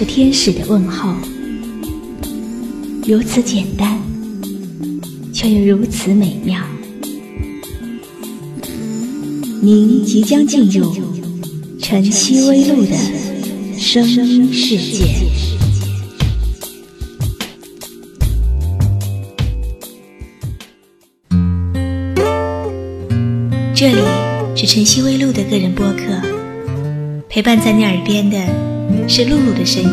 是天使的问候，如此简单，却又如此美妙。您即将进入晨曦微露的声音世界。这里是晨曦微露的个人播客，陪伴在你耳边的是露露的声音。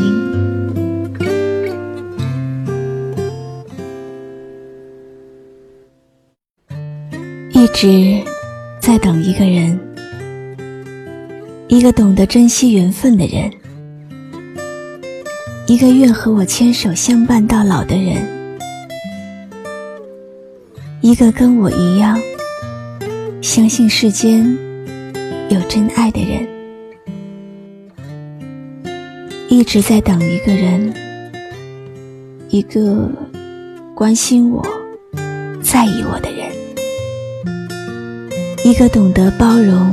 一直。在等一个人，一个懂得珍惜缘分的人，一个愿和我牵手相伴到老的人，一个跟我一样相信世间有真爱的人，一直在等一个人，一个关心我、在意我的人。一个懂得包容、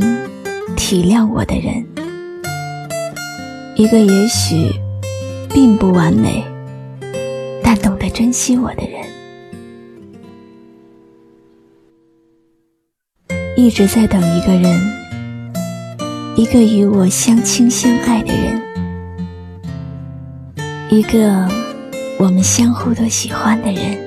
体谅我的人，一个也许并不完美，但懂得珍惜我的人，一直在等一个人，一个与我相亲相爱的人，一个我们相互都喜欢的人。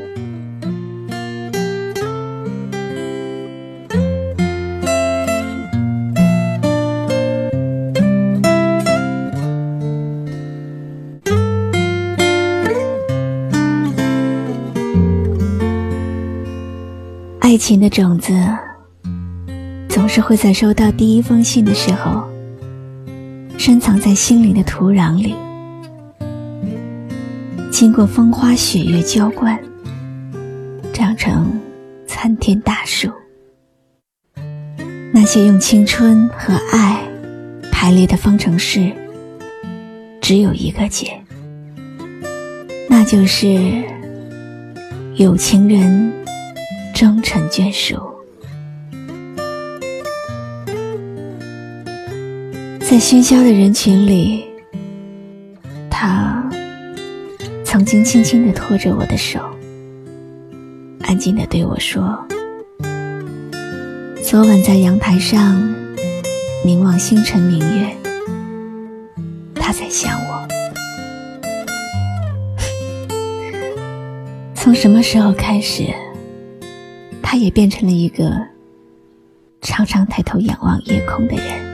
爱情的种子，总是会在收到第一封信的时候，深藏在心灵的土壤里，经过风花雪月浇灌，长成参天大树。那些用青春和爱排列的方程式，只有一个解，那就是有情人。终成眷属，在喧嚣的人群里，曾经轻轻的拖着我的手，安静的对我说：“昨晚在阳台上凝望星辰明月，他在想我。从什么时候开始？”他也变成了一个常常抬头仰望夜空的人。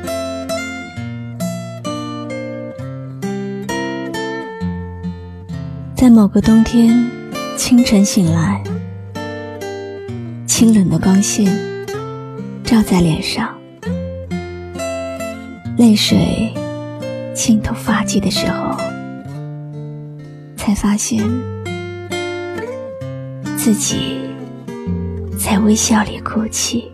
在某个冬天清晨醒来，清冷的光线照在脸上，泪水浸透发际的时候，才发现自己。在微笑里哭泣。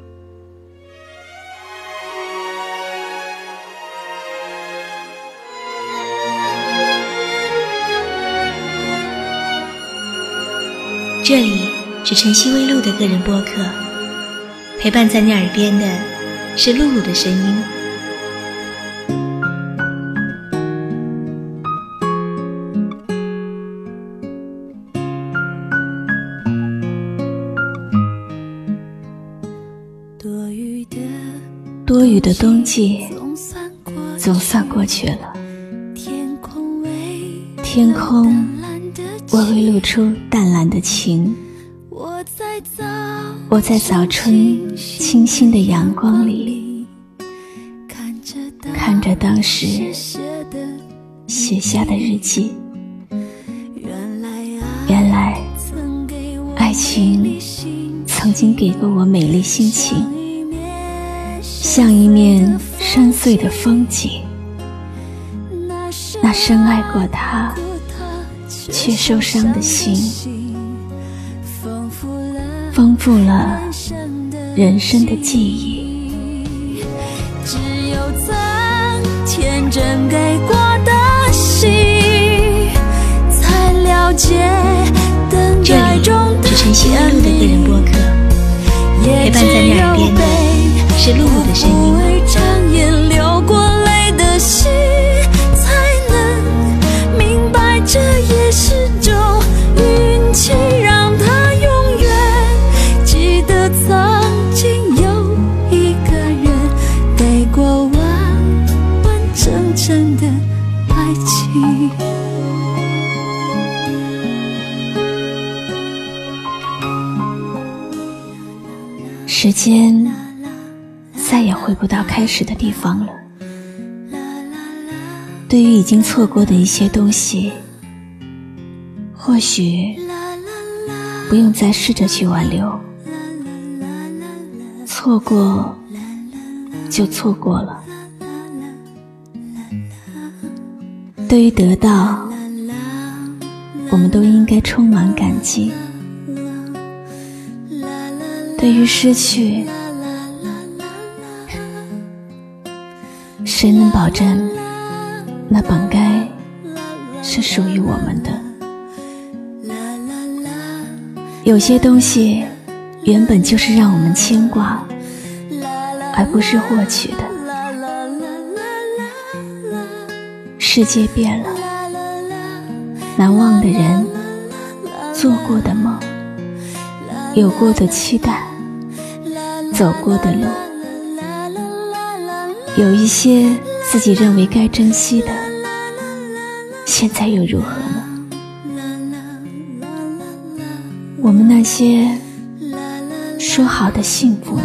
这里是晨曦微露的个人播客，陪伴在你耳边的是露露的声音。多雨的冬季总算过去了，天空我会露出淡蓝的晴。我在早春清新的阳光里，看着当时写下的日记，原来爱情曾经给过我美丽心情，像一面深邃的风景。那深爱过他却受伤的心，丰富了人生的记忆。只有曾天真给间再也回不到开始的地方了。对于已经错过的一些东西，或许不用再试着去挽留，错过就错过了。对于得到，我们都应该充满感激。对于失去，谁能保证那本该是属于我们的？有些东西原本就是让我们牵挂，而不是获取的。世界变了，难忘的人，做过的梦，有过的期待。走过的路，有一些自己认为该珍惜的，现在又如何呢？我们那些说好的幸福呢？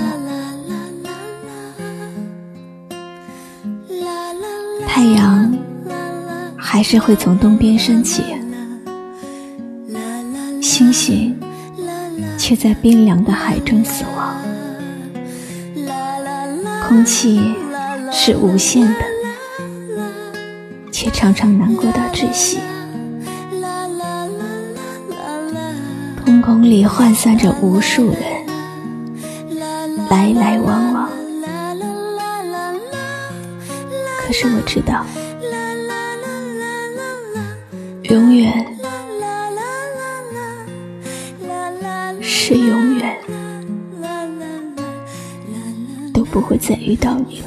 太阳还是会从东边升起，星星却在冰凉的海中死亡。空气是无限的，却常常难过到窒息。瞳孔里涣散着无数人，来来往往。可是我知道，永远不会再遇到你了。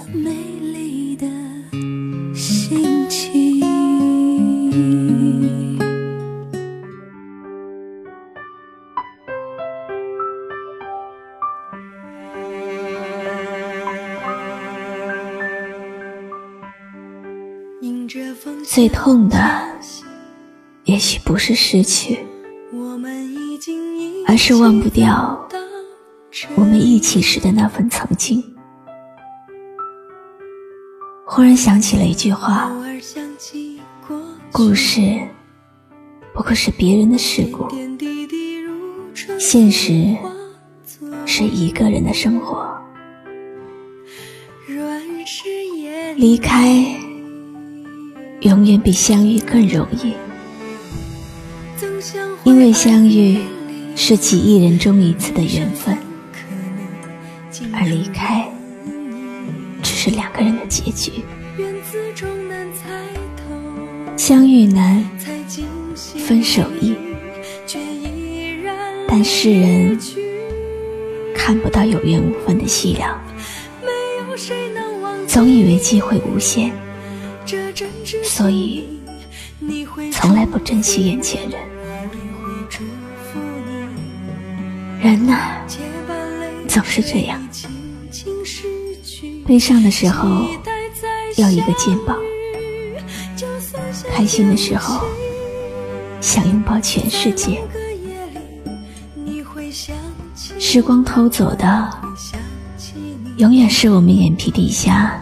最痛的，也许不是失去，而是忘不掉我们一起时的那份曾经。忽然想起了一句话：故事不过是别人的事故，现实是一个人的生活。离开永远比相遇更容易，因为相遇是几亿人中一次的缘分，而离开。是两个人的结局，相遇难，分手易，但世人看不到有缘无分的细粮，总以为机会无限，所以从来不珍惜眼前人。人呐，总是这样。悲伤的时候要一个肩膀，开心的时候想拥抱全世界。时光偷走的，永远是我们眼皮底下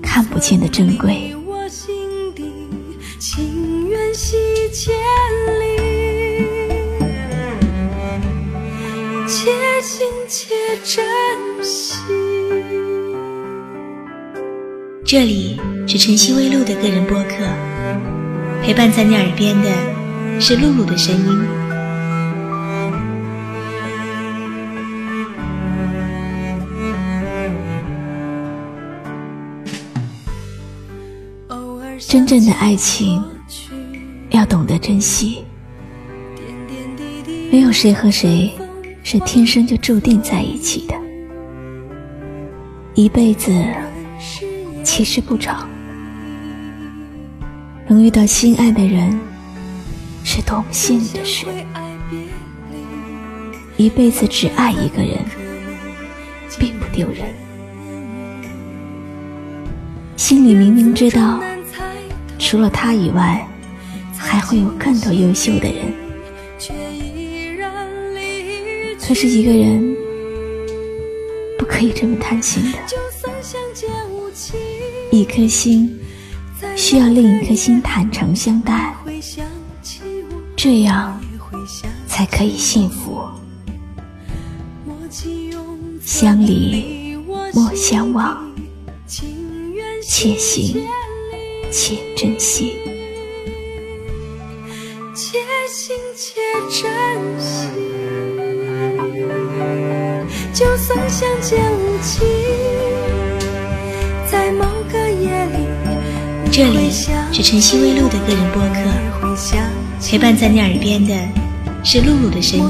看不见的珍贵。这里是晨曦微露的个人播客，陪伴在你耳边的是露露的声音。真正的爱情要懂得珍惜，没有谁和谁是天生就注定在一起的，一辈子。其实不长，能遇到心爱的人是多么幸运的事。一辈子只爱一个人，并不丢人。心里明明知道，除了他以外，还会有更多优秀的人，可是一个人不可以这么贪心的。一颗心需要另一颗心坦诚相待，这样才可以幸福。相离莫相忘，且行且珍惜。且行且珍惜，就算相见无期，这里是晨曦微露的个人播客，陪伴在你耳边的是露露的声音。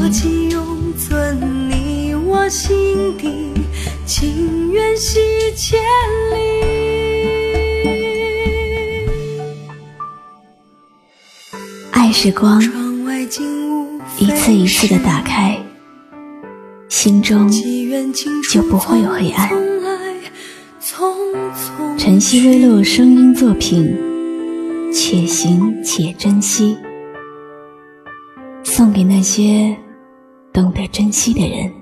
爱是光，一次一次的打开，心中就不会有黑暗。晨曦微露声音作品，且行且珍惜，送给那些懂得珍惜的人。